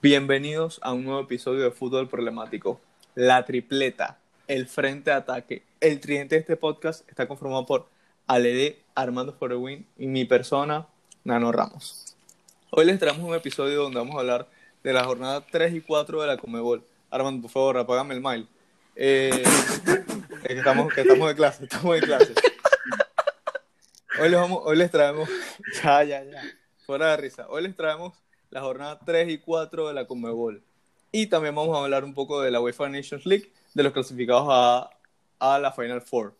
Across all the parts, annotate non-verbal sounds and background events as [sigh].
Bienvenidos a un nuevo episodio de Fútbol Problemático. La tripleta, el frente de ataque, el tridente de este podcast está conformado por Aled, Armando Forewin y mi persona, Nano Ramos. Hoy les traemos un episodio donde vamos a hablar de la jornada 3 y 4 de la Comebol. Armando, por favor, apágame el mail. Eh, que, estamos, estamos de clase, estamos de clase. Hoy les, hoy les traemos, [laughs] ya, ya, ya, fuera de risa. Hoy les traemos la jornada 3 y 4 de la Conmebol. Y también vamos a hablar un poco de la UEFA Nations League, de los clasificados a, a la Final Four.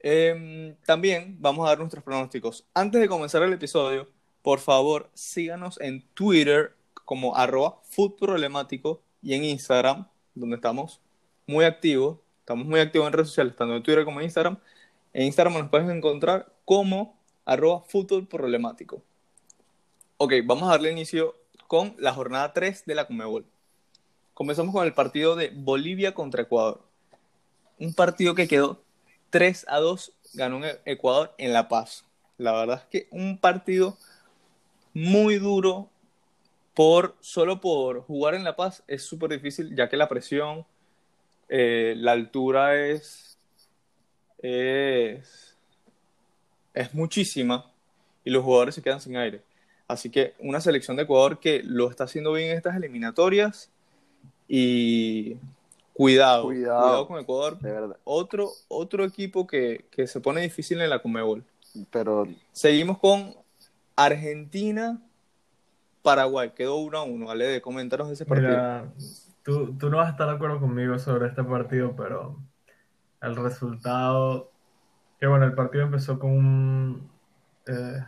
Eh, también vamos a dar nuestros pronósticos. Antes de comenzar el episodio, por favor, síganos en Twitter como arroba problemático y en Instagram, donde estamos muy activos. Estamos muy activos en redes sociales, tanto en Twitter como en Instagram. En Instagram nos puedes encontrar como arroba problemático. Ok, vamos a darle inicio con la jornada 3 de la Comebol. Comenzamos con el partido de Bolivia contra Ecuador. Un partido que quedó 3 a 2, ganó Ecuador en La Paz. La verdad es que un partido muy duro por solo por jugar en La Paz es súper difícil, ya que la presión, eh, la altura es, es, es muchísima y los jugadores se quedan sin aire. Así que una selección de Ecuador que lo está haciendo bien en estas eliminatorias y cuidado, cuidado, con Ecuador. De verdad. Otro, otro equipo que, que se pone difícil en la Comebol. Pero seguimos con Argentina, Paraguay. Quedó 1 a 1. Ale, de coméntanos ese partido. Mira, tú, tú no vas a estar de acuerdo conmigo sobre este partido, pero el resultado. Que bueno, el partido empezó con un. Eh,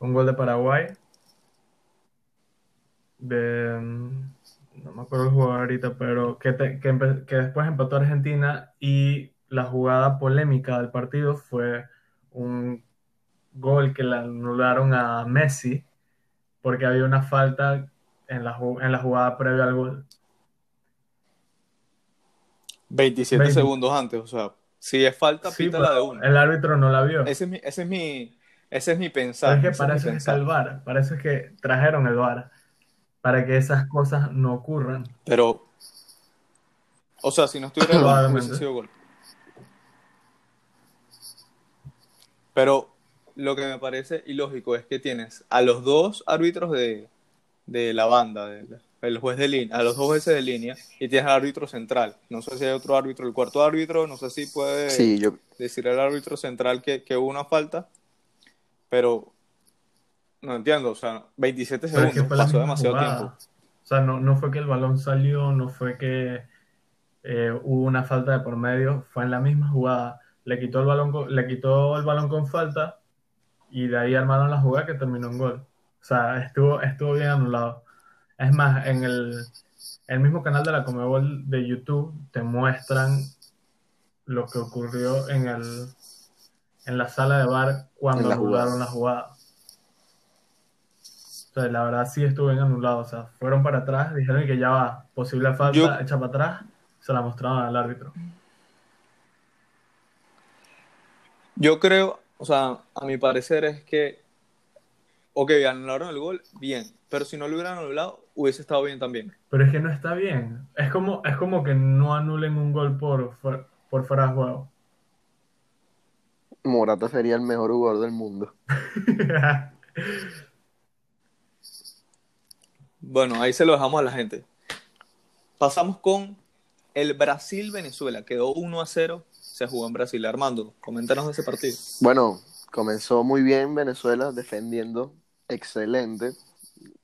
un gol de Paraguay. De, mm, no me acuerdo el jugador ahorita, pero que, que, después empató Argentina y la jugada polémica del partido fue un gol que le anularon a Messi porque había una falta en la, en la jugada previa al gol. 27 segundos antes, o sea, si es falta, pita la de uno. El árbitro no la vio. Ese es mi, ese es mi, ese es mi pensar. es que para eso es el VAR, para eso es que trajeron el VAR, para que esas cosas no ocurran. Pero, o sea, si no estuviera el VAR, hubiese sido gol. Pero lo que me parece ilógico es que tienes a los dos árbitros de, de la banda, el juez de línea, a los dos jueces de línea, y tienes al árbitro central. No sé si hay otro árbitro, el cuarto árbitro, no sé si puede decir al árbitro central que, que hubo una falta pero no entiendo, o sea, 27 segundos, pasó demasiado tiempo. O sea, no, no fue que el balón salió, no fue que eh, hubo una falta de por medio, fue en la misma jugada. Le quitó el balón, le quitó el balón con falta y de ahí armaron la jugada que terminó en gol. O sea, estuvo, estuvo bien anulado. Es más, en el, el mismo canal de la Comebol de YouTube te muestran lo que ocurrió en el, en la sala de bar cuando jugaron la jugada. O sea, la verdad sí estuvo bien anulado. O sea, fueron para atrás, dijeron que ya va, posible falta, hecha para atrás, se la mostraron al árbitro. Yo creo, o sea, a mi parecer es que, ok, anularon el gol, bien, pero si no lo hubieran anulado, hubiese estado bien también. Pero es que no está bien. Es como, es como que no anulen un gol por, por fuera de juego. Morata sería el mejor jugador del mundo. [laughs] bueno, ahí se lo dejamos a la gente. Pasamos con el Brasil-Venezuela. Quedó 1 a 0. Se jugó en Brasil. Armando, coméntanos de ese partido. Bueno, comenzó muy bien Venezuela defendiendo. Excelente.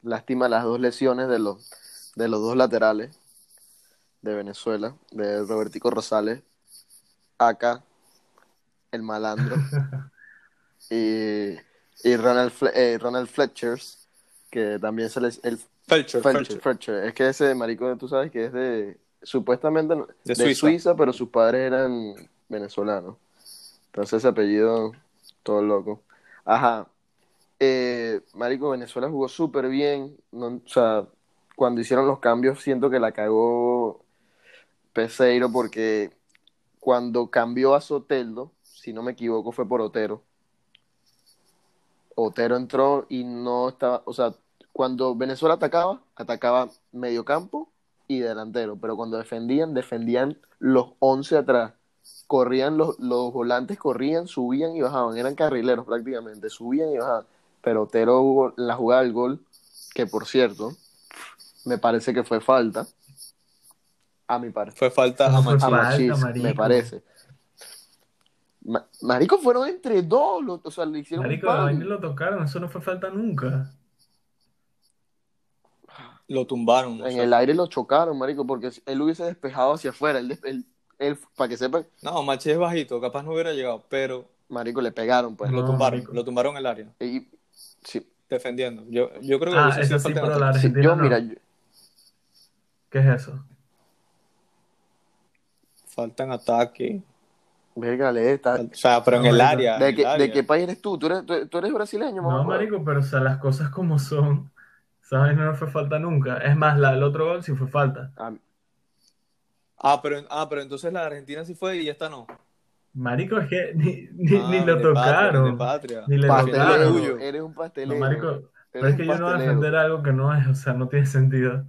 Lástima las dos lesiones de los, de los dos laterales de Venezuela, de Robertico Rosales, acá el malandro. [laughs] y, y Ronald, eh, Ronald Fletchers, que también se les... El, Fletcher, Es que ese marico, tú sabes que es de... Supuestamente de, Suiza. pero sus padres eran venezolanos. Entonces ese apellido, todo loco. Ajá. Eh, marico, Venezuela jugó súper bien. o sea, cuando hicieron los cambios, siento que la cagó Peseiro porque cuando cambió a Soteldo, si no me equivoco, fue por Otero. Otero entró y no estaba, o sea, cuando Venezuela atacaba, atacaba medio campo y delantero, pero cuando defendían, defendían los 11 atrás. Corrían los, los volantes, corrían, subían y bajaban, eran carrileros prácticamente, subían y bajaban. Pero Otero, la jugada del gol, que por cierto, me parece que fue falta, a mi parecer. Fue falta a Machis, me parece. Marico, fueron entre dos, o sea, le hicieron Marico, lo tocaron, eso no fue falta nunca. Lo tumbaron. En el aire lo chocaron, marico, porque él hubiese despejado hacia afuera, él, él, para que sepa. No, Machis es bajito, capaz no hubiera llegado, pero... Marico, le pegaron, pues. lo tumbaron, lo tumbaron en el área. Y, sí. Defendiendo. Yo, yo creo que... Ah, eso sí, pero la Argentina yo, mira... ¿Qué es eso? faltan ataque. Végale, está. O sea, pero en el área. ¿De, qué, país eres tú? ¿Tú eres, tú, eres brasileño, No, marico, pero o sea, las cosas como son. ¿Sabes? No fue falta nunca. Es más, la del otro gol sí fue falta. Ah, ah pero, ah, pero entonces la Argentina sí fue y esta no. Marico, es que ni, ni, ah, lo tocaron. Ni le tocaron. Eres un pastelero. No, marico, pero es que yo no voy a defender algo que no es, o sea, no tiene sentido.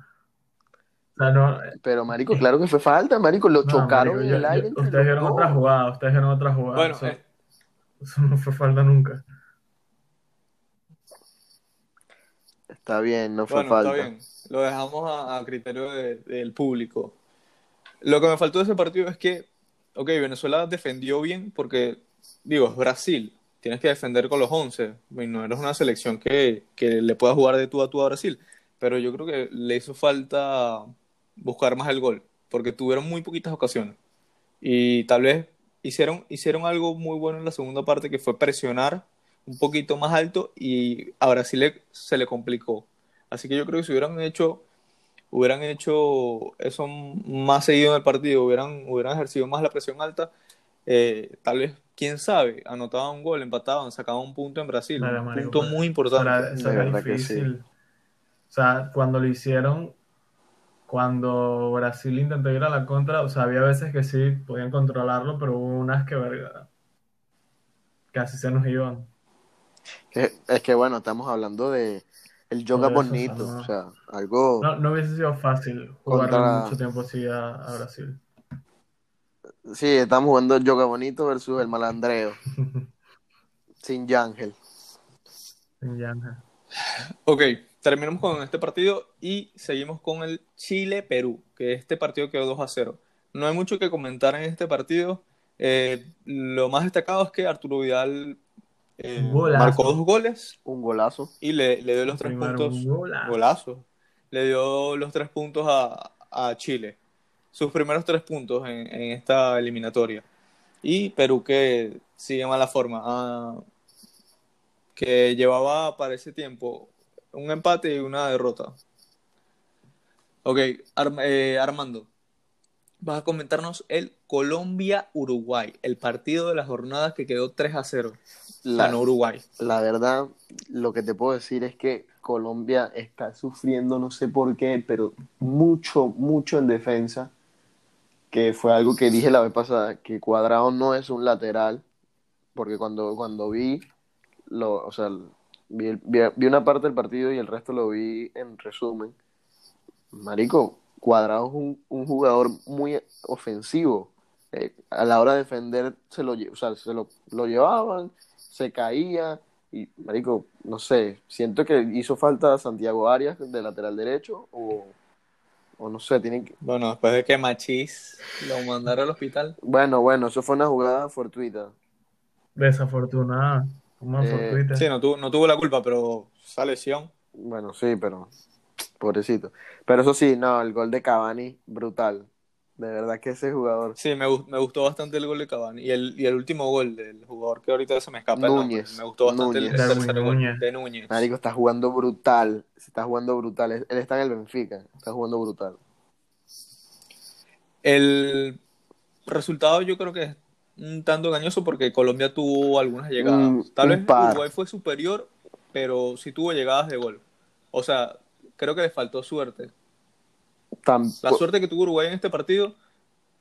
Pero, marico, claro que fue falta, marico. Lo chocaron en el aire. ustedes vieron otra jugada, ustedes vieron otra jugada. Bueno, eso, eh. eso, no fue falta nunca. Está bien, no fue falta. Está bien. Lo dejamos a, criterio del público. Lo que me faltó de ese partido es que, ok, Venezuela defendió bien porque, digo, es Brasil. Tienes que defender con los 11. No eres una selección que, que le pueda jugar de tú a tú a Brasil. Pero yo creo que le hizo falta buscar más el gol, porque tuvieron muy poquitas ocasiones. Y tal vez hicieron, hicieron algo muy bueno en la segunda parte, que fue presionar un poquito más alto y a Brasil se le complicó. Así que yo creo que si hubieran hecho, hubieran hecho eso más seguido en el partido, hubieran, hubieran ejercido más la presión alta, eh, tal vez, quién sabe, anotaban un gol, empataban, sacaban un punto en Brasil. un punto muy importante. O sea, cuando lo hicieron, cuando Brasil intentó ir a la contra, o sea, había veces que sí podían controlarlo, pero hubo unas que verga, casi se nos iban. es que bueno, estamos hablando de el yoga bonito, o sea, algo... No, no, hubiese sido fácil jugar mucho tiempo así a, Brasil. Sí, estamos jugando el yoga bonito versus el malandreo. [laughs] Sin Yangel. Sin Yangel. Ok, terminamos con este partido y seguimos con el Chile-Perú, que este partido quedó 2 a 0. No hay mucho que comentar en este partido. Eh, lo más destacado es que Arturo Vidal eh, marcó dos goles. Un golazo. Y le, dio los tres puntos. Golazo. Le dio los tres puntos a, Chile. Sus primeros tres puntos en, esta eliminatoria. Y Perú que sigue mala forma. Ah, que llevaba para ese tiempo un empate y una derrota. Ok, eh, Armando, vas a comentarnos el Colombia-Uruguay, el partido de la jornada que quedó 3 a 0. La, Uruguay. La verdad, lo que te puedo decir es que Colombia está sufriendo, no sé por qué, pero mucho, mucho en defensa, que fue algo que dije la vez pasada, que Cuadrado no es un lateral, porque cuando, cuando vi, lo, o sea, Vi, una parte del partido y el resto lo vi en resumen. Marico, Cuadrado es un, jugador muy ofensivo. Eh, a la hora de defender se lo, o sea, se lo, llevaban, se caía. Y, Marico, no sé, siento que hizo falta Santiago Arias de lateral derecho o, o no sé, tienen que... Bueno, después de que Machís lo mandara al hospital. Bueno, bueno, eso fue una jugada fortuita. Desafortunada. Eh, sí, no tuvo, no tuvo la culpa, pero esa lesión. Bueno, sí, pero pobrecito. Pero eso sí, no, el gol de Cavani, brutal. De verdad que ese jugador. Sí, me, me gustó bastante el gol de Cavani. Y el, y el último gol del jugador que ahorita se me escapa. Núñez. me gustó bastante el, tercer gol de Núñez. Marico, está jugando brutal. Está jugando brutal. Él está en el Benfica. Está jugando brutal. El resultado yo creo que un tanto engañoso porque Colombia tuvo algunas llegadas. Mm, Tal vez Uruguay fue superior, pero sí tuvo llegadas de gol. O sea, creo que le faltó suerte. La suerte que tuvo Uruguay en este partido,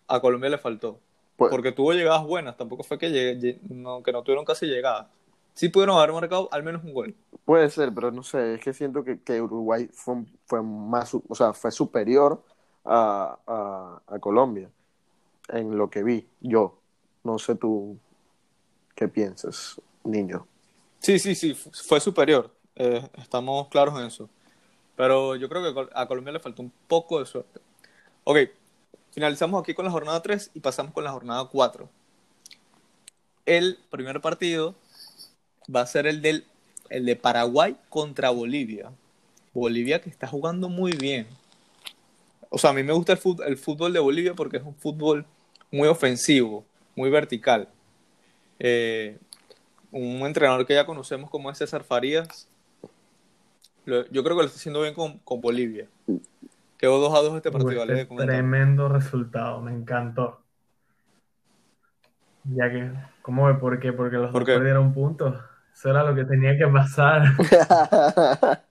a Colombia le faltó. Pues- porque tuvo llegadas buenas, tampoco fue que, no, que no tuvieron casi llegadas. Sí pudieron haber marcado al menos un gol. Puede ser, pero no sé, es que siento que, que Uruguay fue, fue, más, o sea, fue superior a, a, a, Colombia en lo que vi yo. No sé tú qué piensas, niño. Sí, sí, sí, fue superior. Eh, estamos claros en eso. Pero yo creo que a Colombia le faltó un poco de suerte. Ok, finalizamos aquí con la jornada 3 y pasamos con la jornada 4. El primer partido va a ser el, del, el de Paraguay contra Bolivia. Bolivia que está jugando muy bien. O sea, a mí me gusta el fútbol, el fútbol de Bolivia porque es un fútbol muy ofensivo, muy vertical. Eh, un entrenador que ya conocemos como es César Farías, yo creo que lo está haciendo bien con, con Bolivia. Quedó 2 a 2 este partido. Este tremendo resultado, me encantó. Ya que, ¿cómo ve por qué? Porque los dos perdieron puntos. Eso era lo que tenía que pasar. [laughs]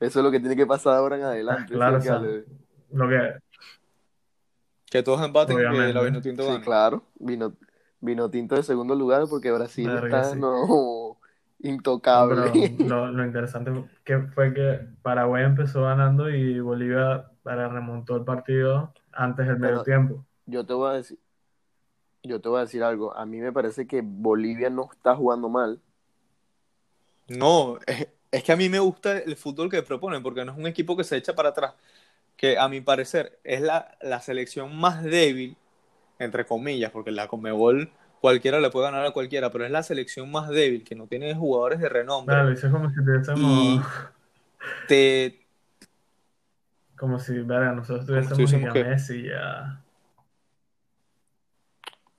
Eso es lo que tiene que pasar ahora en adelante. Claro, lo que... Que todos empaten y que la Vinotinto gane. Sí, claro. Vino, vino Tinto de segundo lugar porque Brasil está no, [laughs] intocable. lo, lo, interesante que fue que Paraguay empezó ganando y Bolivia para remontó el partido antes del medio tiempo. Yo te voy a decir, yo te voy a decir algo. A mí me parece que Bolivia no está jugando mal. No, es, es que a mí me gusta el fútbol que proponen porque no es un equipo que se echa para atrás. Que a mi parecer es la, la selección más débil entre comillas, porque la Comebol cualquiera le puede ganar a cualquiera, pero es la selección más débil, que no tiene jugadores de renombre. Claro, es como si tuviésemos... Te... Como si, verga, nosotros tuviésemos que... Messi ya...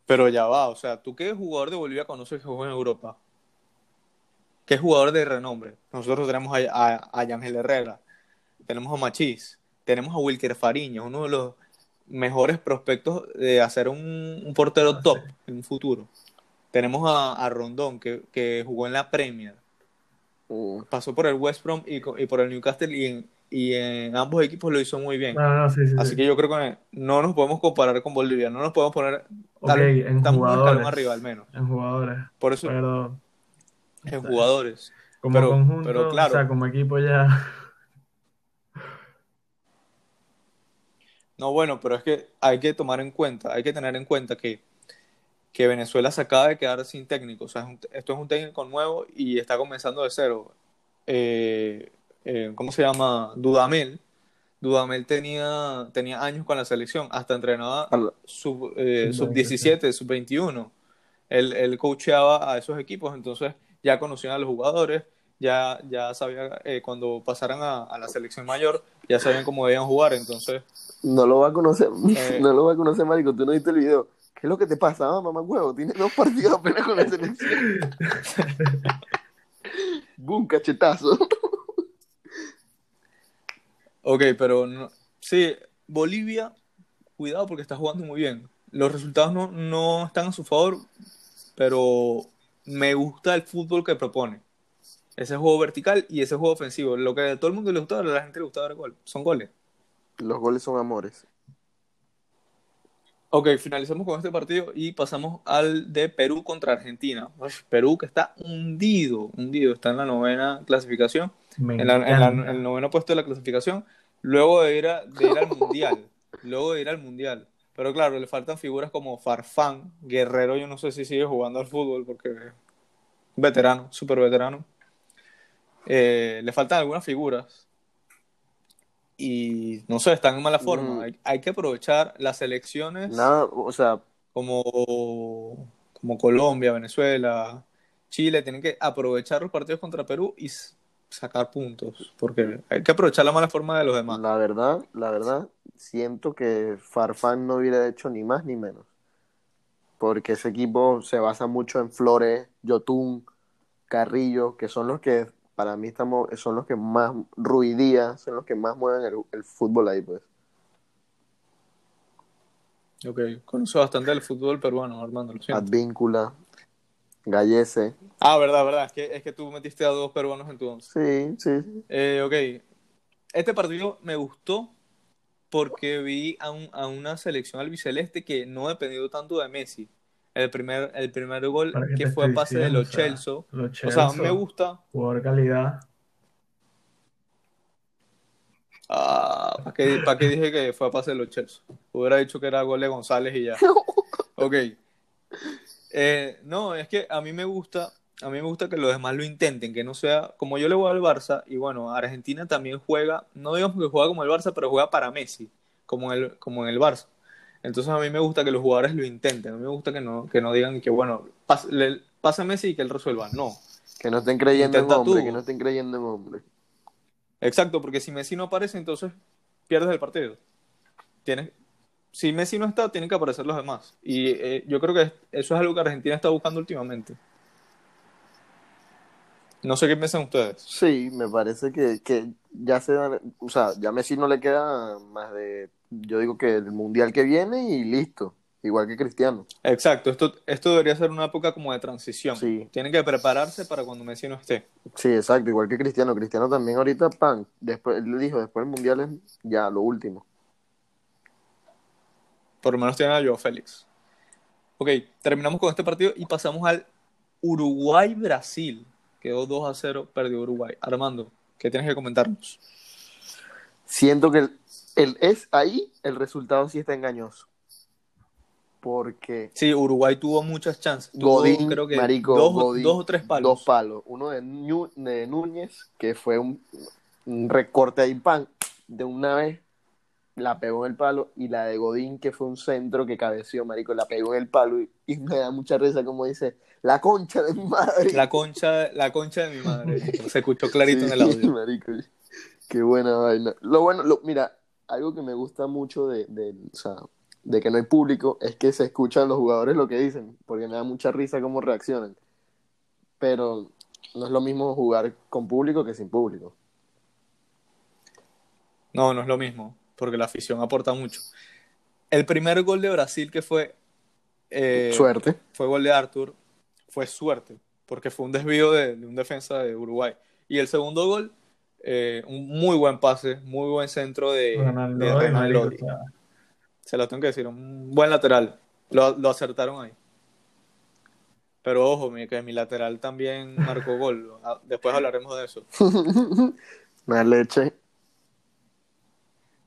Pero ya va, o sea, ¿tú qué jugador de Bolivia conoces que juega en Europa? ¿Qué jugador de renombre? Nosotros tenemos a, a, a Ángel Herrera, tenemos a Machís, tenemos a Wilker Fariña, uno de los mejores prospectos de hacer un, portero ah, top en un futuro. Tenemos a, Rondón, que, jugó en la Premier. Uh. Pasó por el West Brom y, por el Newcastle y en, y en ambos equipos lo hizo muy bien. Ah, Así que yo creo que no nos podemos comparar con Bolivia, no nos podemos poner en jugadores, arriba al menos. En jugadores. Por eso. en jugadores. Como pero, conjunto, claro, o sea, como equipo ya. No, bueno, pero es que hay que tomar en cuenta, hay que tener en cuenta que, que Venezuela se acaba de quedar sin técnico. O sea, esto es un técnico nuevo y está comenzando de cero. Eh, eh, ¿Cómo se llama? Dudamel. Dudamel tenía, tenía años con la selección, hasta entrenaba sub, eh, sub 17, sub 21. Él, él coacheaba a esos equipos, entonces ya conocían a los jugadores, ya, ya sabía eh, cuando pasaran a, la selección mayor, ya sabían cómo debían jugar, entonces... No lo va a conocer, [laughs] eh, no lo va a conocer, Marico, tú no viste el video. ¿Qué es lo que te pasa, ah, mamá huevo? Tiene dos partidos apenas con la selección. [laughs] Boom, cachetazo. [laughs] ok, pero no, sí, Bolivia, cuidado porque está jugando muy bien. Los resultados no, no están a su favor, pero me gusta el fútbol que propone. Ese juego vertical y ese juego ofensivo. Lo que a todo el mundo le gusta, a la gente le gusta ver gol. Son goles. Los goles son amores. Ok, finalizamos con este partido y pasamos al de Perú contra Argentina. Perú que está hundido, hundido, está en la novena clasificación, en, el noveno puesto de la clasificación, luego de ir, de ir al [laughs] Mundial, luego de ir al Mundial. Pero claro, le faltan figuras como Farfán, Guerrero, yo no sé si sigue jugando al fútbol porque veterano, súper veterano. Eh, le faltan algunas figuras y no sé, están en mala forma. Mm. Hay, que aprovechar las elecciones. O sea, como, como Colombia, Venezuela, Chile, tienen que aprovechar los partidos contra Perú y sacar puntos, porque hay que aprovechar la mala forma de los demás. La verdad, la verdad, siento que Farfán no hubiera hecho ni más ni menos, porque ese equipo se basa mucho en Flores, Yotun, Carrillo, que son los que para mí estamos, son los que más ruidías, son los que más mueven el, fútbol ahí, pues. Ok, conozco bastante el fútbol peruano, Armando, lo Advíncula, Gallese. Ah, verdad, verdad, es que, es que tú metiste a dos peruanos en tu once. Sí, sí. Eh, ok, este partido me gustó porque vi a, a una selección albiceleste que no ha dependido tanto de Messi. El primer, el primer gol que fue a pase de los Chelsea. O sea, me gusta. Jugador calidad. Ah, ¿para qué, ¿para qué, dije que fue a pase de los Chelsea? Hubiera dicho que era gol de González y ya. [laughs] Ok. Eh, no, es que a mí me gusta, a mí me gusta que los demás lo intenten, que no sea como yo le voy al Barça y bueno, Argentina también juega, no digamos que juega como el Barça, pero juega para Messi, como en el, como en el Barça. Entonces a mí me gusta que los jugadores lo intenten, a mí me gusta que no, que no digan que bueno, pasa Messi y que él resuelva, no. Que no estén creyendo en hombre, que no estén creyendo en hombre. Exacto, porque si Messi no aparece, entonces pierdes el partido. Tienes, si Messi no está, tienen que aparecer los demás. Y eh, yo creo que eso es algo que Argentina está buscando últimamente. No sé qué piensan ustedes. Sí, me parece que, ya se dan, o sea, ya Messi no le queda más de, yo digo que el mundial que viene y listo, igual que Cristiano. Exacto, esto, esto debería ser una época como de transición. Sí. Tienen que prepararse para cuando Messi no esté. Sí, exacto, igual que Cristiano. Cristiano también ahorita, pan, después, él dijo, después del mundial es ya lo último. Por lo menos tiene a Joao Félix. Ok, terminamos con este partido y pasamos al Uruguay-Brasil. Quedó 2 a 0, perdió Uruguay. Armando, ¿qué tienes que comentarnos? Siento que el, es ahí el resultado sí está engañoso. Porque. Sí, Uruguay tuvo muchas chances. Godín, creo que dos, dos, o tres palos. Dos palos. Uno de, Núñez, que fue un, un recorte ahí, pan, de una vez la pegó en el palo y la de Godín, que fue un centro que cabeció, marico, la pegó en el palo y, me da mucha risa como dice, la concha de mi madre. La concha, la concha de mi madre. [laughs] Se escuchó clarito en el audio. Marico, qué buena vaina. Lo bueno, lo, mira, algo que me gusta mucho de, de, o sea, de que no hay público es que se escuchan los jugadores lo que dicen, porque me da mucha risa cómo reaccionan. Pero no es lo mismo jugar con público que sin público. No, no es lo mismo porque la afición aporta mucho. El primer gol de Brasil que fue... Eh, suerte. Fue gol de Arthur, fue suerte, porque fue un desvío de, un defensa de Uruguay. Y el segundo gol, eh, un muy buen pase, muy buen centro de Ronaldo. Se lo tengo que decir, un buen lateral. Lo, lo acertaron ahí. Pero ojo, que mi lateral también [laughs] marcó gol. Después hablaremos de eso. [laughs] Una leche.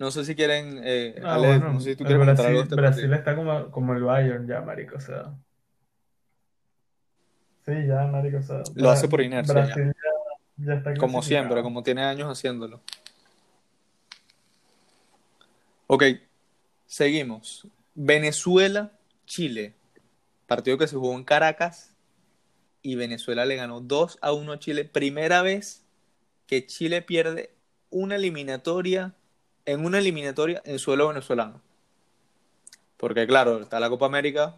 No sé si quieren. Eh, ah, no sé si tú quieres Brasil, algo este Brasil está como, como el Bayern ya, marico, o sea. Sí, ya, marico, o sea. Lo hace por inercia. Brasil ya, está Como siempre, como tiene años haciéndolo. Ok, seguimos. Venezuela, Chile. Partido que se jugó en Caracas y Venezuela le ganó 2 a 1 a Chile. Primera vez que Chile pierde una eliminatoria en una eliminatoria en suelo venezolano. Porque claro, está la Copa América.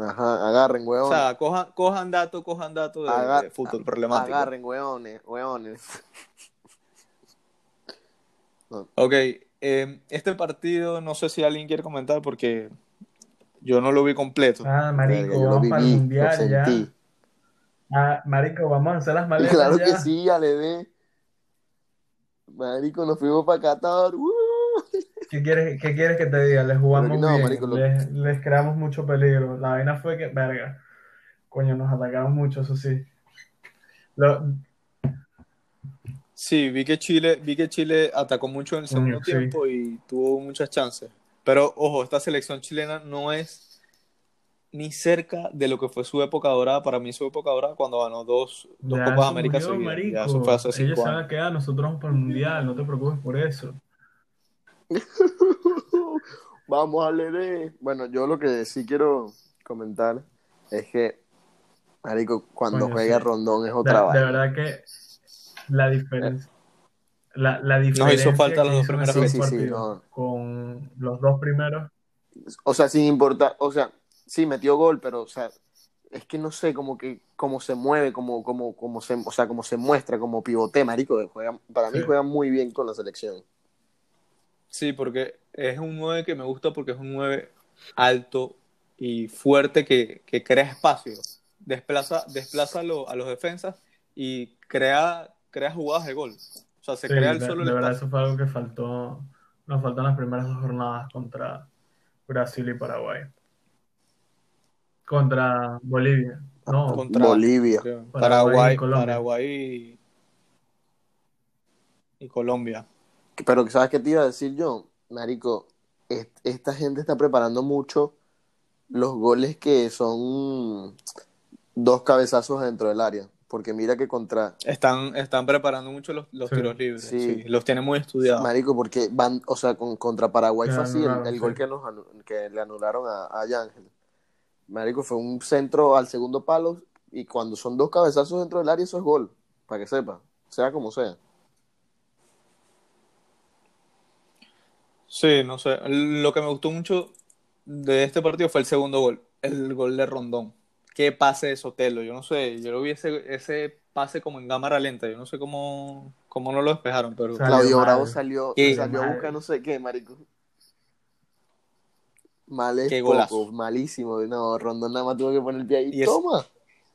Ajá, agarren, weón. O sea, cojan, cojan datos, cojan datos de, fútbol problemático. Agarren, weones, weones. [laughs] Ok, eh, este partido no sé si alguien quiere comentar porque yo no lo vi completo. Ah, marico, vamos para el mundial ya. Ah, marico, vamos a hacer las [laughs] maletas Claro que sí, ya le ve. Marico, nos fuimos para Qatar. ¡uh! ¿Qué quieres, ¿Qué quieres que te diga? Les jugamos bien, les, creamos mucho peligro. La vaina fue que, verga, coño, nos atacaron mucho, eso sí. Sí, vi que Chile, vi que Chile atacó mucho en el segundo tiempo y tuvo muchas chances. Pero ojo, esta selección chilena no es ni cerca de lo que fue su época dorada. Para mí su época dorada cuando ganó dos, dos Copas América seguidas. eso fue hace cinco Ellos años. se van a nosotros vamos para el Mundial, no te preocupes por eso. [laughs] vamos a leer. Bueno, yo lo que sí quiero comentar es que, Marico, cuando juega Rondón es otra vez. De verdad que la diferencia... La, la diferencia Nos hizo falta los dos sí, sí, con los dos primeros. O sea, sin importar, o sea, sí, metió gol, pero, o sea, es que no sé cómo que cómo se mueve, cómo, cómo, cómo se, o sea, cómo se muestra, como pivote, marico, juega, para mí juega muy bien con la selección. Sí, porque es un 9 que me gusta porque es un 9 alto y fuerte que, que crea espacio, desplaza, desplaza a, los defensas y crea, crea jugadas de gol. O sea, se crea el solo De verdad, eso fue algo que faltó, nos faltan las primeras dos jornadas contra Brasil y Paraguay. Contra Bolivia. No, contra Bolivia. Paraguay, Paraguay, y, Colombia. Pero ¿sabes qué te iba a decir yo? Marico, esta gente está preparando mucho los goles que son dos cabezazos dentro del área. Porque mira que contra. Están, están preparando mucho los, tiros libres. Sí. Los tienen muy estudiados. Marico, porque van, o sea, con, contra Paraguay fue así el, gol que, nos, que le anularon a, a Yángel. Marico, fue un centro al segundo palo y cuando son dos cabezazos dentro del área, eso es gol. Para que sepa, sea como sea. Sí, no sé. Lo que me gustó mucho de este partido fue el segundo gol, el gol de Rondón qué pase de Sotelo. Yo no sé, yo lo vi ese, pase como en cámara lenta. Yo no sé cómo, cómo no lo despejaron, pero. Claudio Bravo salió, salió a buscar no sé qué, marico. Mal es poco, malísimo. No, Rondón nada más tuvo que poner el pie ahí. Y ¡Toma!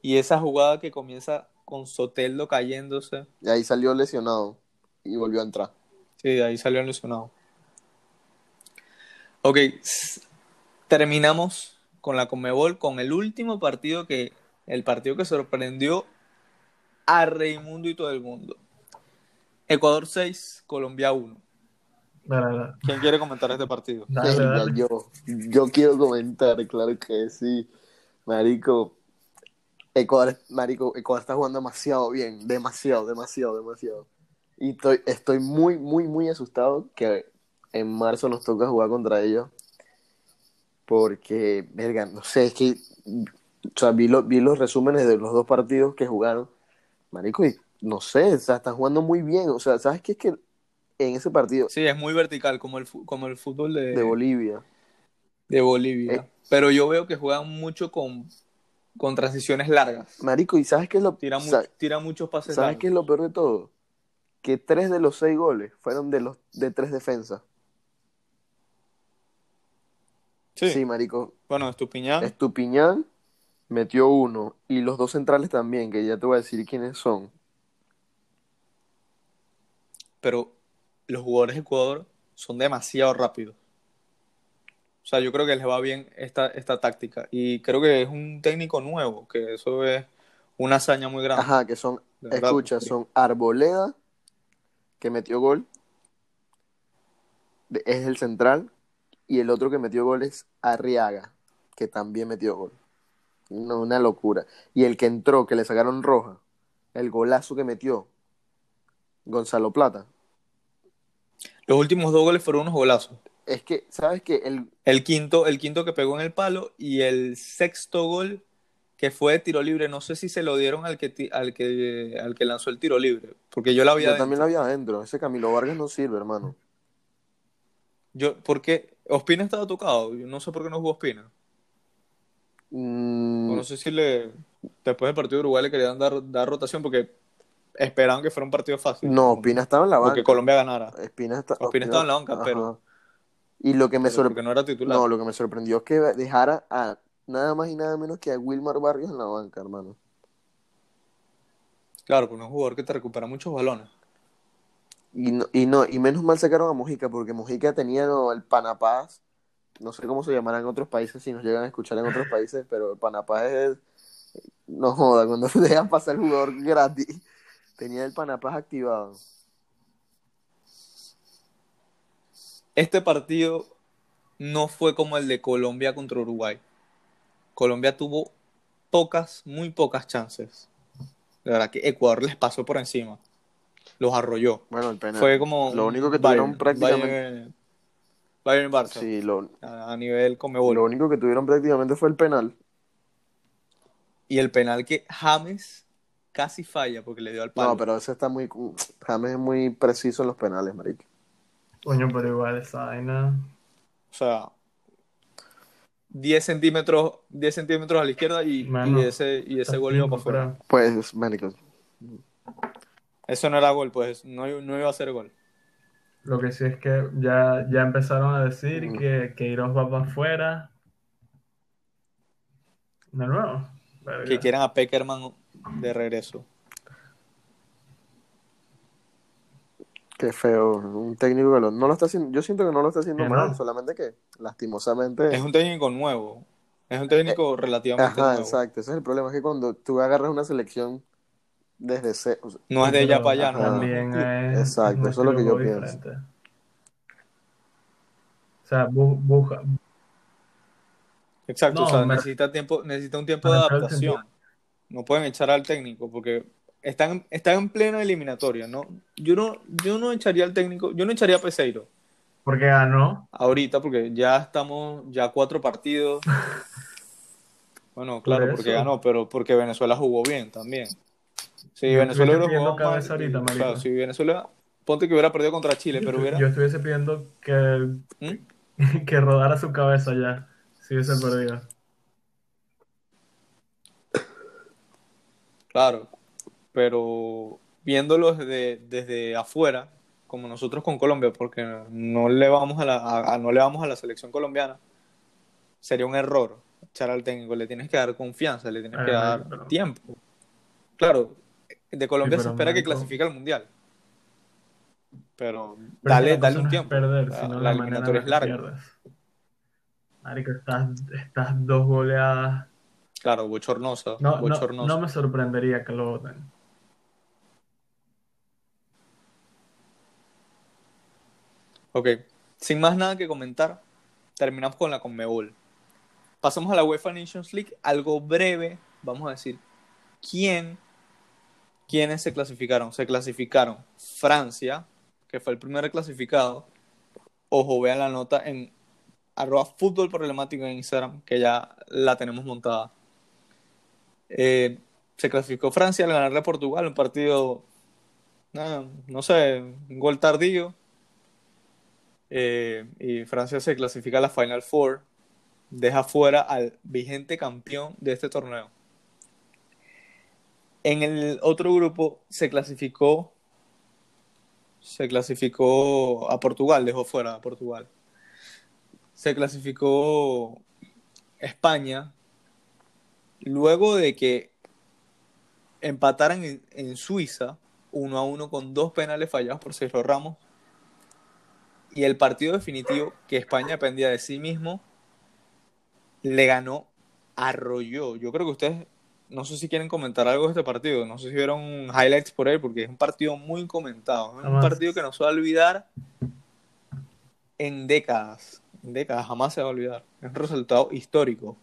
y esa jugada que comienza con Sotelo cayéndose. Y ahí salió lesionado y volvió a entrar. Sí, ahí salió lesionado. Ok, terminamos con la Comebol, con el último partido que, el partido que sorprendió a Raimundo y todo el mundo. Ecuador 6, Colombia 1. ¿Quién quiere comentar este partido? Yo, yo quiero comentar, claro que sí. Marico, Ecuador, Marico, Ecuador está jugando demasiado bien, demasiado, demasiado, demasiado. Y estoy, estoy muy, muy, muy asustado que en marzo nos toca jugar contra ellos porque, verga, no sé, es que, o sea, vi, vi los resúmenes de los dos partidos que jugaron, marico, y no sé, o sea, están jugando muy bien, o sea, ¿sabes qué es que en ese partido... Sí, es muy vertical, como el, como el fútbol de... De Bolivia. De Bolivia. Eh, pero yo veo que juegan mucho con, con transiciones largas. Marico, ¿y sabes qué es lo... Tira, tira muchos pases ¿Sabes qué es lo peor de todo? Que tres de los seis goles fueron de, los, de tres defensas. Sí. marico. Bueno, Estupiñán. Estupiñán metió uno. Y los dos centrales también, que ya te voy a decir quiénes son. Pero los jugadores de Ecuador son demasiado rápidos. O sea, yo creo que les va bien esta, esta táctica. Y creo que es un técnico nuevo, que eso es una hazaña muy grande. Ajá, que son, escucha, son Arboleda, que metió gol. Es el central. Y el otro que metió gol es Arriaga, que también metió gol. una locura. Y el que entró, que le sacaron roja, el golazo que metió, Gonzalo Plata. Los últimos dos goles fueron unos golazos. Es que, ¿sabes qué? El... el quinto, el quinto que pegó en el palo y el sexto gol que fue de tiro libre, no sé si se lo dieron al que, al que, al que lanzó el tiro libre, porque yo la había Yo también la había adentro, ese Camilo Vargas no sirve, hermano. Yo, porque Ospina estaba tocado, yo no sé por qué no jugó Ospina. Mm. no sé si le después del partido de Uruguay le querían dar, dar rotación porque esperaban que fuera un partido fácil. No, Ospina estaba en la banca. Porque Colombia ganara. Ospina, estaba en la banca, pero. Y lo que me sorprendió. no era titular. No, lo que me sorprendió es que dejara a nada más y nada menos que a Wilmar Barrios en la banca, hermano. Claro, con un jugador que te recupera muchos balones. Y no, y no, y menos mal sacaron a Mojica, porque Mojica tenía el Panapaz, no sé cómo se llamará en otros países, si nos llegan a escuchar en otros [laughs] países, pero el Panapaz es, no joda, cuando se [laughs] dejan pasar el jugador gratis, tenía el Panapaz activado. Este partido no fue como el de Colombia contra Uruguay. Colombia tuvo pocas, muy pocas chances. De verdad que Ecuador les pasó por encima los arrolló. Bueno, el penal. Fue como. Lo único que tuvieron prácticamente. Bayern, Barça. Sí, lo... a, nivel Comebol. Lo único que tuvieron prácticamente fue el penal. Y el penal que James casi falla porque le dio al palo. No, pero ese está muy. James es muy preciso en los penales, marico. Coño, pero igual esa vaina. O sea. 10 centímetros, 10 centímetros a la izquierda y, y ese, y ese gol iba para afuera. Pues, marico. Eso no era gol, pues no, no iba a ser gol. Lo que sí es que ya, ya empezaron a decir mm. que, que Iros va para afuera. De nuevo. Que quieran a Peckerman de regreso. Qué feo, un técnico que no lo está haciendo, yo siento que no lo está haciendo mal, solamente que lastimosamente es un técnico nuevo. Es un técnico eh, relativamente Ajá, exacto. Ese es el problema, es que cuando tú agarras una selección desde cero... no es de ella para allá, ¿no? También es, Exacto, eso es lo que yo pienso. O sea, busca... Exacto, o sea, necesita, tiempo, necesita un tiempo de adaptación. No pueden echar al técnico porque están, están en plena eliminatoria, ¿no? Yo no, yo no echaría al técnico, yo no echaría a Peseiro. ¿Por qué ganó? Ahorita, porque ya estamos, ya cuatro partidos. [laughs] Bueno, claro, porque ganó, pero porque Venezuela jugó bien también. Sí, Venezuela jugó cabeza ahorita, Claro, si Venezuela, ponte que hubiera perdido contra Chile, pero hubiera... Yo estuviese pidiendo que, ¿Mm? [laughs] que rodara su cabeza ya, si hubiese perdido. Claro, pero viéndolo desde, desde afuera, como nosotros con Colombia, porque no le vamos a la, no le vamos a la selección colombiana, sería un error echar al técnico. Le tienes que dar confianza, le tienes que dar tiempo. Claro, de Colombia se espera que clasifique al mundial. Pero, dale, dale un tiempo. Perder, la, la, eliminatoria es larga. Marico, estás, estás dos goleadas. Claro, bochornosa. No, bochornosa. no me sorprendería que lo voten. Ok, sin más nada que comentar, terminamos con la Conmebol. Pasamos a la UEFA Nations League, algo breve, vamos a decir, ¿quién, quiénes se clasificaron? Se clasificaron Francia, que fue el primer clasificado. Ojo, vean la nota en arroba fútbol problemático en Instagram, que ya la tenemos montada. Eh, se clasificó Francia al ganarle a Portugal, un partido, no sé, un gol tardío, eh, y Francia se clasifica a la Final Four, deja fuera al vigente campeón de este torneo. En el otro grupo se clasificó se clasificó a Portugal, dejó fuera a Portugal. Se clasificó España luego de que empataran en, Suiza uno a uno con dos penales fallados por Sergio Ramos y el partido definitivo que España dependía de sí mismo le ganó, arrolló. Yo creo que ustedes, no sé si quieren comentar algo de este partido, no sé si vieron highlights por él, porque es un partido muy comentado, es un partido que no se va a olvidar en décadas, en décadas, jamás se va a olvidar. Es un resultado histórico.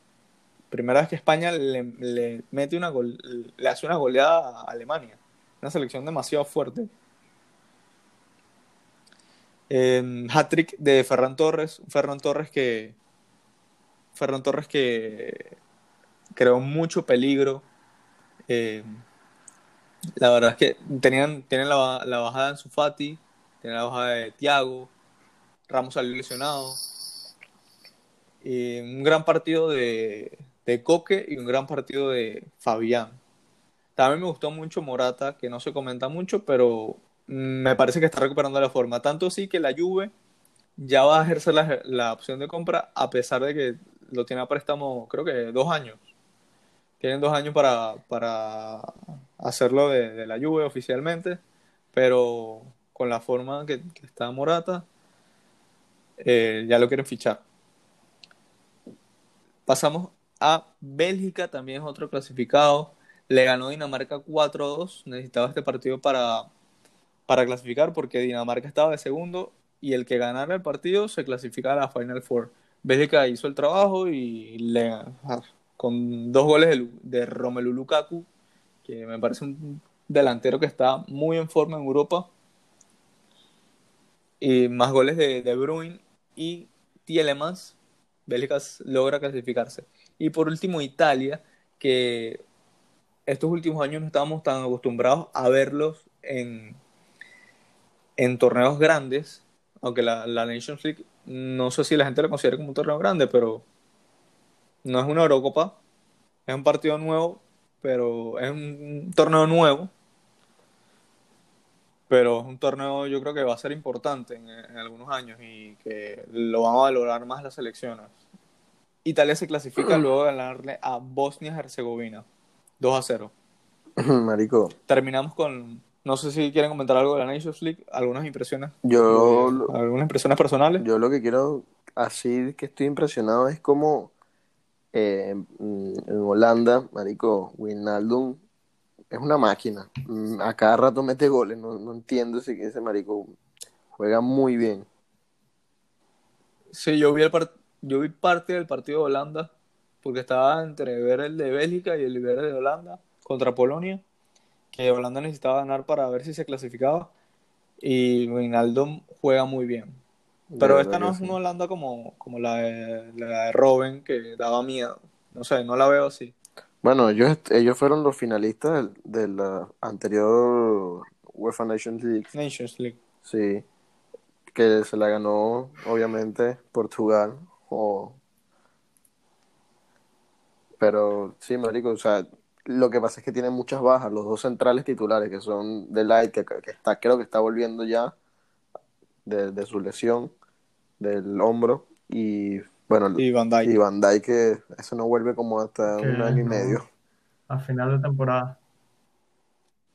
Primera vez que España le, mete una le hace una goleada a Alemania, una selección demasiado fuerte. Eh, hat-trick de Ferran Torres, Ferran Torres que Ferran Torres que creó mucho peligro. Em, la verdad es que tenían, tienen la, bajada en Sufati, tienen la bajada de Thiago, Ramos salió lesionado. Y un gran partido de, de Coque y un gran partido de Fabián. También me gustó mucho Morata, que no se comenta mucho, pero me parece que está recuperando la forma. Tanto sí que la Juve ya va a ejercer la, opción de compra a pesar de que lo tiene a préstamo, creo que dos años. Tienen dos años para, para hacerlo de, la Juve oficialmente, pero con la forma que, está Morata, eh, ya lo quieren fichar. Pasamos a Bélgica, también es otro clasificado. Le ganó Dinamarca 4-2. Necesitaba este partido para para clasificar porque Dinamarca estaba de segundo y el que ganara el partido se clasificaba a la Final Four. Bélgica hizo el trabajo y le, con dos goles de, Romelu Lukaku, que me parece un delantero que está muy en forma en Europa, y más goles de De Bruyne y Tielemans, Bélgica logra clasificarse. Y por último Italia, que estos últimos años no estábamos tan acostumbrados a verlos en, en torneos grandes, aunque la, la, Nations League no sé si la gente lo considera como un torneo grande, pero no es una Eurocopa, es un partido nuevo, pero es un torneo nuevo, pero es un torneo yo creo que va a ser importante en, algunos años y que lo van a valorar más las selecciones. Italia se clasifica [clears throat] luego de ganarle a Bosnia-Herzegovina 2 a 0. [clears throat] Marico. Terminamos con no sé si quieren comentar algo de la Nations League, algunas impresiones. Yo. algunas impresiones personales. Yo lo que quiero así que estoy impresionado es como eh, en, Holanda, marico, Wijnaldum es una máquina. Mm, a cada rato mete goles, no, no entiendo si ese marico juega muy bien. Sí, yo vi, el yo vi parte del partido de Holanda, porque estaba entre ver el de Bélgica y el ver de Holanda contra Polonia, que Holanda necesitaba ganar para ver si se clasificaba, y Wijnaldum juega muy bien. Pero esta no es una Holanda como, como la, de, la de Robin, que daba miedo. No sé, no la veo así. Bueno, ellos, ellos fueron los finalistas de la anterior UEFA Nations League. Nations League. Sí, que se la ganó obviamente Portugal. Pero sí, marico, o sea, lo que pasa es que tiene muchas bajas. Los dos centrales titulares que son de Light, que, está, creo que está volviendo ya de, su lesión del hombro. Y bueno, y Van Dijk. Y Van Dijk, que eso no vuelve como hasta un año y medio. A final de temporada.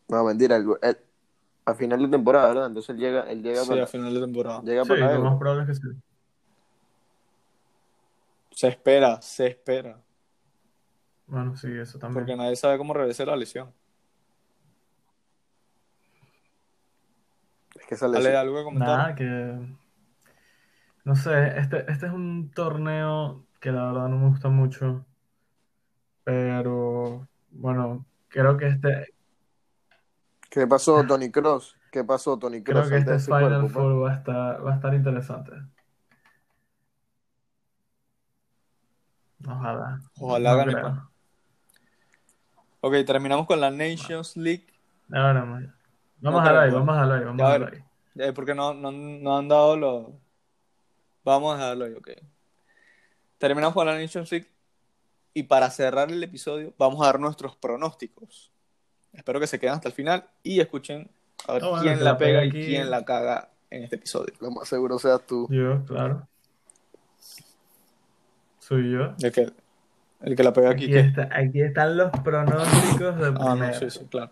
No, mentira, el, a final de temporada, ¿verdad? Entonces él llega, él llega sí, a final de temporada. Llega sí, lo más probable es que sí. Se espera, se espera. Bueno, sí, eso también. Porque nadie sabe cómo regrese la lesión. Es que lesión... algo que comentar. Nada, que... No sé, este, este es un torneo que la verdad no me gusta mucho. Pero, bueno, creo que este, ¿Qué pasó, [laughs] Tony Cross? ¿Qué pasó, Tony Cross? Creo que este Final Four va a, estar, va a estar interesante. Ojalá. Ojalá gane. Pues. Ok, terminamos con la Nations League. Ahora, vamos a ahí, vamos a ahí, vamos a ahí. Eh, porque no, no, no, han dado los... Vamos a dejarlo ahí, ok. Terminamos con la Nations League y para cerrar el episodio vamos a dar nuestros pronósticos. Espero que se queden hasta el final y escuchen a ver quién la, pega y quién la caga en este episodio. Lo más seguro seas tú. Yo, claro. Soy yo. El que, el que la pega aquí. Aquí, están los pronósticos de Ah, no, sí, sí, claro.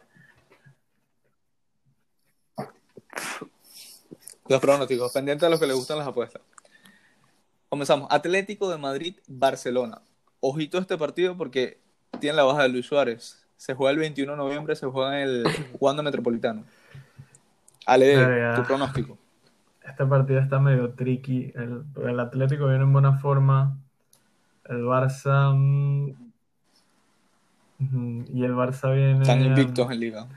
Los pronósticos, pendientes de los que les gustan las apuestas. Comenzamos. Atlético de Madrid, Barcelona. Ojito a este partido porque tiene la baja de Luis Suárez se juega el 21 de noviembre, se juega en el Wanda Metropolitano. Ale, tu pronóstico. Este partido está medio tricky. El, el Atlético viene en buena forma. El Barça. Mm, y el Barça viene. Están invictos en liga.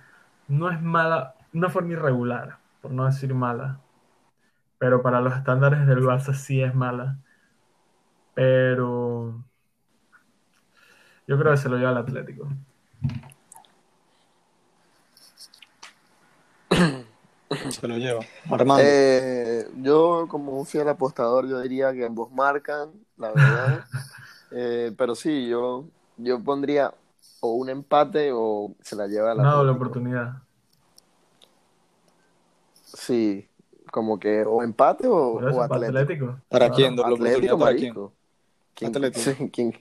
No es mala, una forma irregular, por no decir mala. Pero para los estándares del Barça sí es mala. Pero. Yo creo que se lo lleva el Atlético. Se lo lleva. Eh, yo, como un fiel apostador, yo diría que ambos marcan, la verdad. [laughs] Eh, pero sí, yo, yo pondría o un empate o se la lleva la. Una doble oportunidad. Sí, como que o empate o, atlético. ¿Para quién? ¿Doble atlético, para quién? ¿Quién?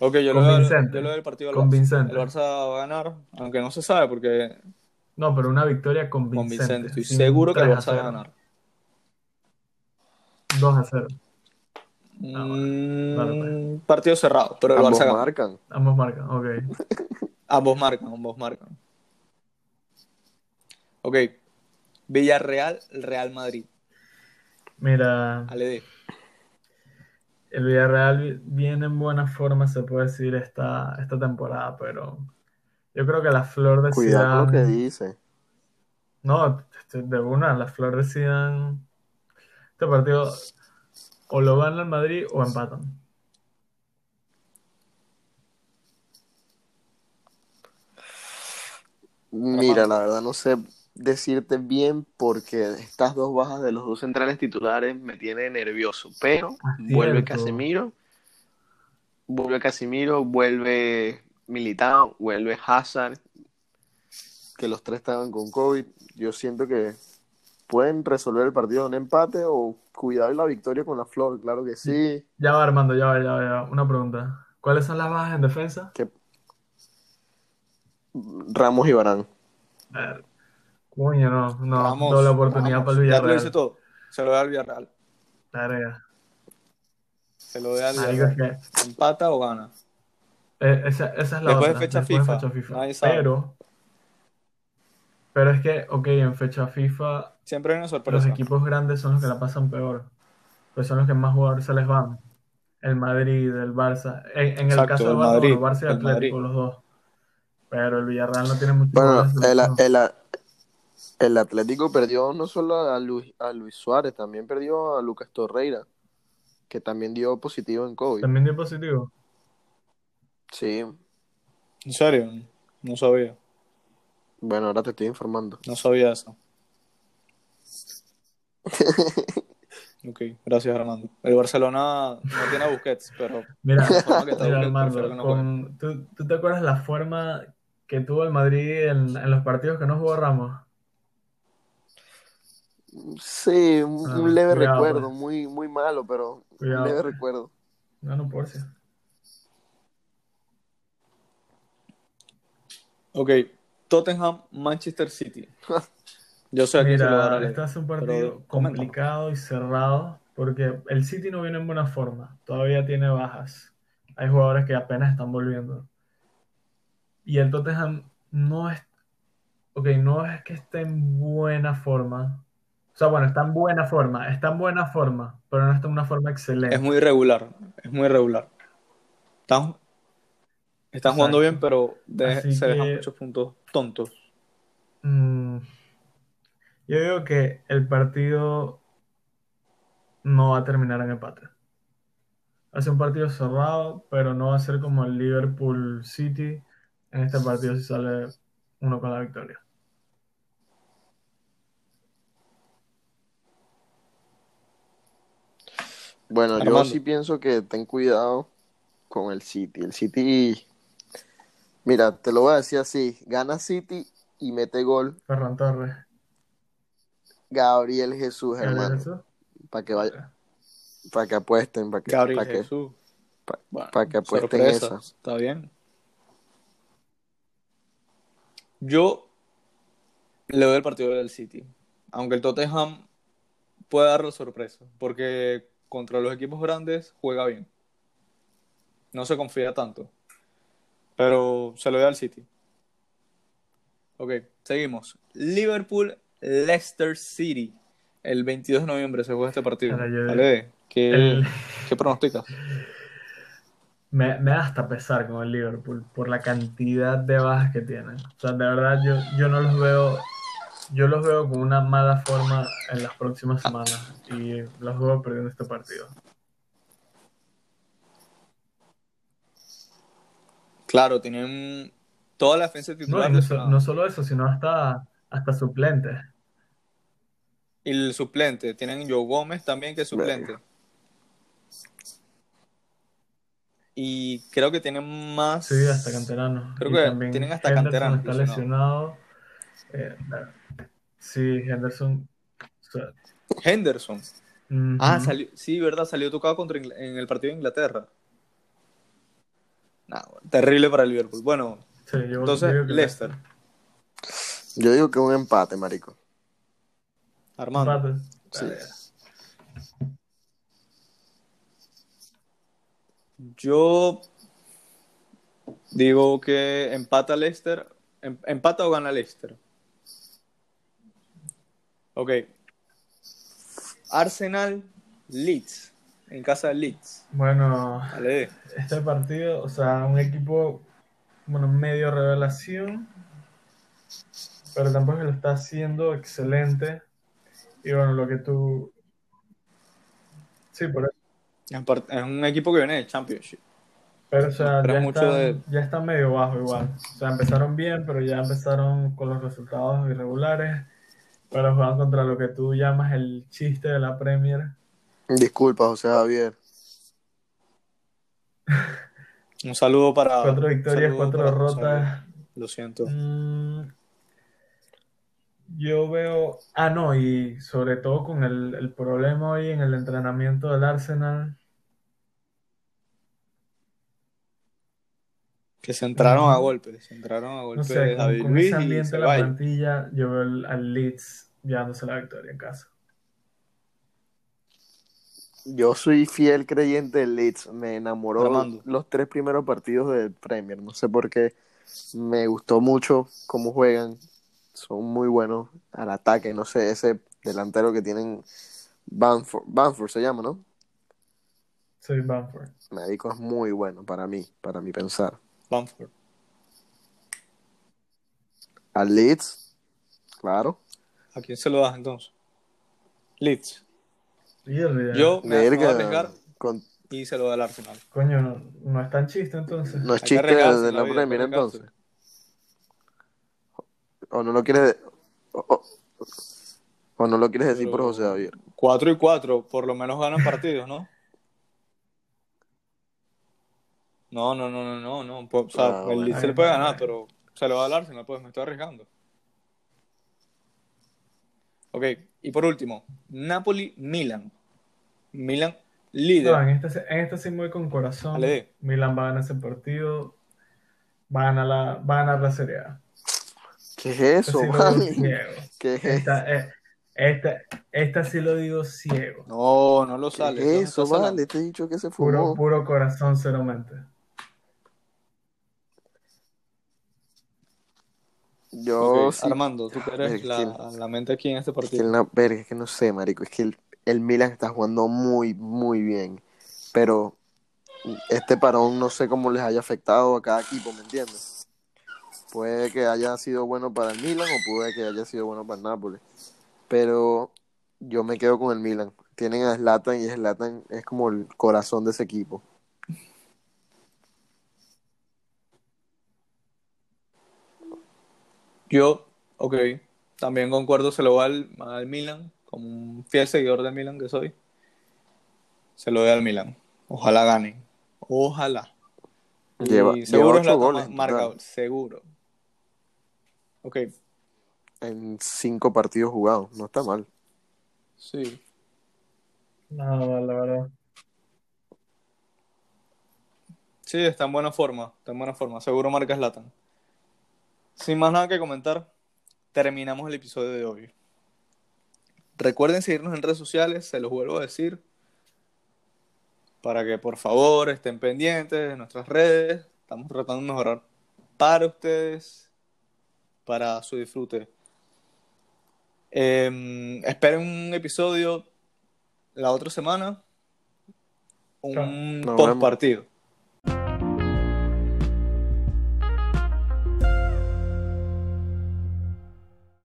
Ok, yo lo, veo, del partido del Barça. El Barça va a ganar, aunque no se sabe porque... No, pero una victoria convincente. convincente. Estoy seguro que el Barça va a ganar. 2 a 0. Mm, pues. Partido cerrado, pero el ambos Barça marcan. Ambos marcan, ok. ambos marcan, ambos marcan. Ok. Villarreal, Real Madrid. Mira. Ale el Villarreal viene en buena forma, se puede decir, esta, esta temporada, pero yo creo que la flor de Cuidado lo que dice. No, este, de una, la flor de Zidane... Este partido o lo gana el Madrid o empatan. Mira, la verdad no sé decirte bien porque estas dos bajas de los dos centrales titulares me tiene nervioso, pero vuelve Casemiro, vuelve Casemiro, vuelve Militao, vuelve Hazard, que los tres estaban con COVID. Yo siento que pueden resolver el partido de un empate o cuidar la victoria con la flor, claro que sí. Ya va Armando, ya va, ya va, ya va. Una pregunta. ¿Cuáles son las bajas en defensa? Ramos y Barán. Coño, no, no. Vamos, doble oportunidad para el Villarreal. Ya lo dice todo. Se lo da al Villarreal. Tarea. Se lo dé al Villarreal. ¿Empata o gana? Eh, esa, esa, es la Después otra. de fecha Después FIFA. de fecha FIFA. Nadie sabe. Pero, pero es que, ok, en fecha FIFA Siempre hay una los sorpresa. equipos grandes son los que la pasan peor. Pues son los que más jugadores se les van. El Madrid, el Barça. En, en el caso el del Barça, Madrid, bueno, Barça y el Atlético, Madrid. los dos. Pero el Villarreal no tiene muchos Bueno, el, el, el Atlético perdió no solo a Luis, a Luis Suárez, también perdió a Lucas Torreira, que también dio positivo en COVID. También dio positivo. Sí, ¿En serio? No sabía. bueno, ahora te estoy informando. No sabía eso. [laughs] ok, gracias Armando. El Barcelona no tiene a Busquets, pero Mira, que está mira, Armando, que no con- ¿tú, tú te acuerdas la forma que tuvo el Madrid en, en los partidos que no jugó Ramos? Sí, un, Ah, un leve cuidado, recuerdo, pues. muy, muy malo, pero Cuidado. un leve recuerdo. No, no, por si. Ok, Tottenham, Manchester City. Yo sé a quién se lo dará. Mira, Leo, este es un partido complicado y cerrado porque el City no viene en buena forma, todavía tiene bajas. Hay jugadores que apenas están volviendo. Y el Tottenham no es, ok, no es que esté en buena forma. O sea, bueno, está en buena forma, está en buena forma, pero no está en una forma excelente. Es muy irregular, es muy irregular. Están, están jugando bien, pero de- se dejan muchos puntos tontos. Mm, yo digo que el partido no va a terminar en empate. Va a ser un partido cerrado, pero no va a ser como el Liverpool City. En este partido si sale uno con la victoria. Bueno, yo sí pienso que ten cuidado con el City. El City, mira, te lo voy a decir así, gana City y mete gol Ferran Torres. Gabriel Jesús, Gabriel hermano, para que vaya, para que apuesten, para que, Gabriel para que, Jesús. Bueno, para que apuesten sorpresa, esa. Está bien. Yo le doy el partido del City. Aunque el Tottenham puede dar la sorpresa. Porque contra los equipos grandes juega bien. No se confía tanto. Pero se lo doy al City. Ok, seguimos. Liverpool, Leicester City. El 22 de noviembre se juega este partido. ¿qué, El- ¿qué pronosticas? Me, me da hasta pesar con el Liverpool por la cantidad de bajas que tienen. O sea, de verdad yo, yo no los veo, yo los veo con una mala forma en las próximas semanas y los veo perdiendo este partido. Claro, tienen toda la defensa titular no, solo eso, sino hasta, hasta suplentes. Y el suplente, tienen Joe Gómez también que es suplente. Y creo que tienen más. Sí, hasta canterano. Creo Y que también tienen hasta Henderson canteranos está lesionado. Eh, sí, Henderson. o sea, Henderson. Ah, salió, sí, verdad, salió tocado contra Ingl- en el partido de Inglaterra. Nah, terrible para el Liverpool. Bueno, Sí, yo- yo entonces digo que Leicester. Yo digo que un empate, marico. Armando. Empate. Sí. Yo digo que empata Leicester. em- ¿Empata o gana Leicester? Ok. Arsenal, Leeds. En casa de Leeds. Bueno, este partido, o sea, un equipo, bueno, medio revelación, pero tampoco lo está haciendo excelente. Y bueno, lo que tú. Sí, por eso. Es un equipo que viene de Championship. Pero, o sea, Pero ya mucho están, de- ya están medio bajo igual. O sea, empezaron bien, pero ya empezaron con los resultados irregulares. Pero juegan contra lo que tú llamas el chiste de la Premier. Disculpa, José Javier. [laughs] Un saludo para. Cuatro victorias, cuatro derrotas. Lo siento. Mm, yo veo. Ah, no, y sobre todo con el, el problema hoy en el entrenamiento del Arsenal. Que se entraron a golpes. Se entraron a No golpes sé, de con, David con ese y ambiente de la plantilla, yo veo al Leeds llevándose la victoria en casa. Yo soy fiel creyente del Leeds. Me enamoró los tres primeros partidos del Premier. No sé por qué. Me gustó mucho cómo juegan. Son muy buenos al ataque. No sé, ese delantero que tienen. Banford, Banford se llama, ¿no? Sí, Banford. Médico es muy bueno para mí, para mi pensar. Banford. Al Leeds, claro. ¿A quién se lo das entonces? Leeds. Yo me voy a arriesgar y se lo da al Arsenal. Coño, no, no es tan chiste entonces. No es chiste de la, Premier entonces. O no lo quieres o, o, no lo quieres decir por José Javier. 4 y 4, por lo menos ganan partidos, ¿no? No, no, no, no, no, no. O sea, ah, el Leeds se le puede ganar, pero se lo va al Arsenal, pues me estoy arriesgando. Ok, y por último, Napoli-Milan. Milan líder. No, en este, en este sí muy con corazón. Milan va a ganar ese partido. Va a ganar la, va a ganar la Serie A. ¿Qué es eso, [laughs] ¿Qué es esta, eh, esta, esta, sí lo digo ciego. No, no lo sale. ¿Qué es eso, vale? Te he dicho que se fumó. Puro, puro corazón, Yo Armando, tú eres la, la, mente aquí en este partido. Es que, es que no sé, marico, es que el, el, Milan está jugando muy, muy bien, pero este parón no sé cómo les haya afectado a cada equipo, ¿me entiendes? Puede que haya sido bueno para el Milan o puede que haya sido bueno para el Nápoles, pero yo me quedo con el Milan. Tienen a Zlatan y Zlatan es como el corazón de ese equipo. Yo, ok, también concuerdo, se lo va al, al Milan, como un fiel seguidor del Milan que soy. Se lo doy al Milan. Ojalá gane. Ojalá. Lleva, seguro es la goles, marca, seguro. Ok. En cinco partidos jugados, no está mal. Sí. No, la verdad. Sí, está en buena forma, está en buena forma. Seguro marca Latan. Sin más nada que comentar, terminamos el episodio de hoy. Recuerden seguirnos en redes sociales, se los vuelvo a decir, para que por favor estén pendientes de nuestras redes. Estamos tratando de mejorar para ustedes, para su disfrute. Em, esperen un episodio la otra semana, un post partido.